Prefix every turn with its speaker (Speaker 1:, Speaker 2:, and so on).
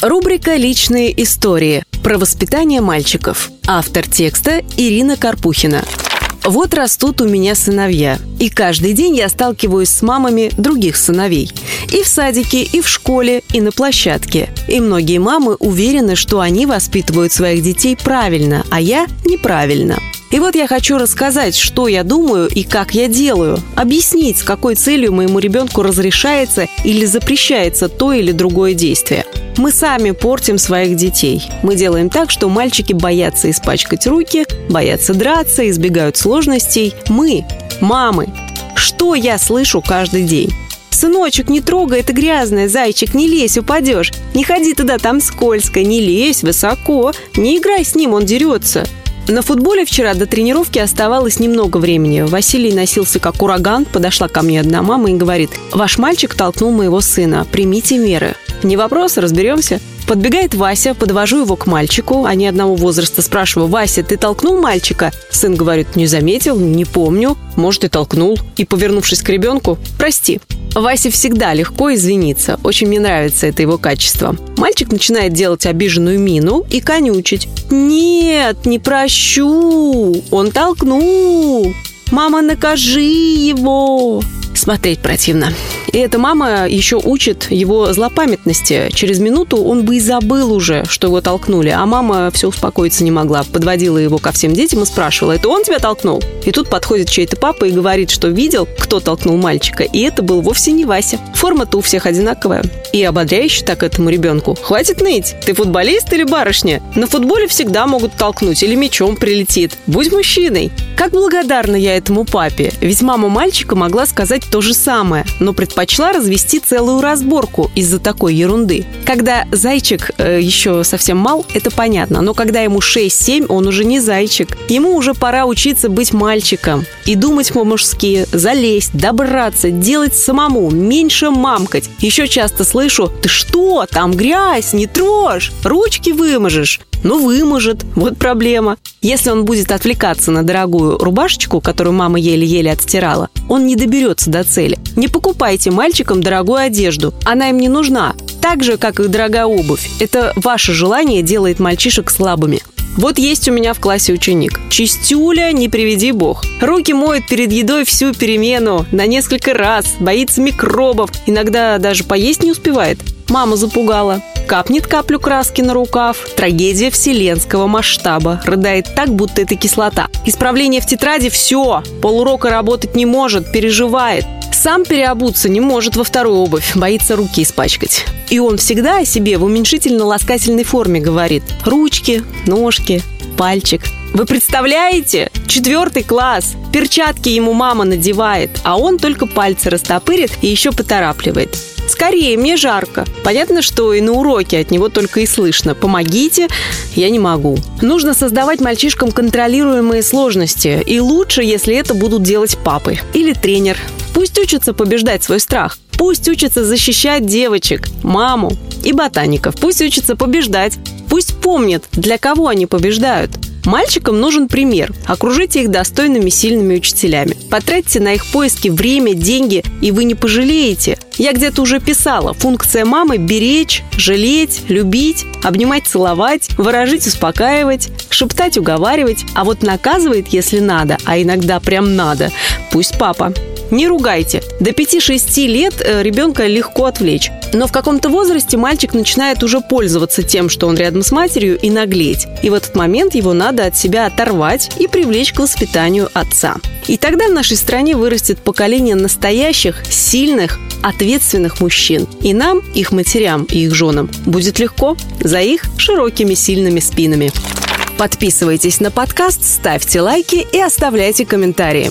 Speaker 1: Рубрика «Личные истории» про воспитание мальчиков. Автор текста Ирина Карпухина. Вот растут у меня сыновья, и каждый день я сталкиваюсь с мамами других сыновей. И в садике, и в школе, и на площадке. И многие мамы уверены, что они воспитывают своих детей правильно, а я неправильно. И вот я хочу рассказать, что я думаю и как я делаю. Объяснить, с какой целью моему ребенку разрешается или запрещается то или другое действие. Мы сами портим своих детей. Мы делаем так, что мальчики боятся испачкать руки, боятся драться, избегают сложностей. Мы, мамы. Что я слышу каждый день? «Сыночек, не трогай, это грязное, зайчик, не лезь, упадешь. Не ходи туда, там скользко, не лезь высоко, не играй с ним, он дерется». На футболе вчера до тренировки оставалось немного времени. Василий носился как ураган, подошла ко мне одна мама и говорит, «Ваш мальчик толкнул моего сына, примите меры». «Не вопрос, разберемся». Подбегает Вася, подвожу его к мальчику. Они одного возраста. Спрашиваю, Вася, ты толкнул мальчика? Сын говорит, не заметил, не помню. Может, и толкнул. И, повернувшись к ребенку, прости. Васе всегда легко извиниться. Очень мне нравится это его качество. Мальчик начинает делать обиженную мину и конючить. «Нет, не прощу! Он толкнул! Мама, накажи его!» Смотреть противно. И эта мама еще учит его злопамятности. Через минуту он бы и забыл уже, что его толкнули. А мама все успокоиться не могла. Подводила его ко всем детям и спрашивала, это он тебя толкнул? И тут подходит чей-то папа и говорит, что видел, кто толкнул мальчика. И это был вовсе не Вася. Форма-то у всех одинаковая. И ободряюще так этому ребенку. Хватит ныть. Ты футболист или барышня? На футболе всегда могут толкнуть или мячом прилетит. Будь мужчиной. Как благодарна я этому папе. Ведь мама мальчика могла сказать то же самое, но предпочла развести целую разборку из-за такой ерунды. Когда зайчик э, еще совсем мал, это понятно, но когда ему 6-7, он уже не зайчик. Ему уже пора учиться быть мальчиком и думать по-мужски, залезть, добраться, делать самому, меньше мамкать. Еще часто слышу «Ты что? Там грязь, не трожь, ручки выможешь». Ну, выможет. Вот проблема. Если он будет отвлекаться на дорогую рубашечку, которую мама еле-еле отстирала, он не доберется до цели. Не покупайте мальчикам дорогую одежду. Она им не нужна. Так же, как и дорогая обувь. Это ваше желание делает мальчишек слабыми. Вот есть у меня в классе ученик. Чистюля, не приведи бог. Руки моет перед едой всю перемену, на несколько раз, боится микробов, иногда даже поесть не успевает. Мама запугала. Капнет каплю краски на рукав. Трагедия вселенского масштаба. Рыдает так, будто это кислота. Исправление в тетради – все. Полурока работать не может, переживает. Сам переобуться не может во вторую обувь, боится руки испачкать. И он всегда о себе в уменьшительно-ласкательной форме говорит. Ручки, ножки, пальчик. Вы представляете? Четвертый класс. Перчатки ему мама надевает, а он только пальцы растопырит и еще поторапливает. Скорее, мне жарко. Понятно, что и на уроке от него только и слышно. Помогите, я не могу. Нужно создавать мальчишкам контролируемые сложности. И лучше, если это будут делать папы или тренер. Пусть учатся побеждать свой страх. Пусть учатся защищать девочек, маму и ботаников. Пусть учатся побеждать. Пусть помнят, для кого они побеждают. Мальчикам нужен пример. Окружите их достойными, сильными учителями. Потратьте на их поиски время, деньги, и вы не пожалеете. Я где-то уже писала. Функция мамы – беречь, жалеть, любить, обнимать, целовать, выражить, успокаивать, шептать, уговаривать. А вот наказывает, если надо, а иногда прям надо, пусть папа. Не ругайте. До 5-6 лет э, ребенка легко отвлечь. Но в каком-то возрасте мальчик начинает уже пользоваться тем, что он рядом с матерью, и наглеть. И в этот момент его надо от себя оторвать и привлечь к воспитанию отца. И тогда в нашей стране вырастет поколение настоящих, сильных, ответственных мужчин. И нам, их матерям и их женам будет легко за их широкими сильными спинами. Подписывайтесь на подкаст, ставьте лайки и оставляйте комментарии.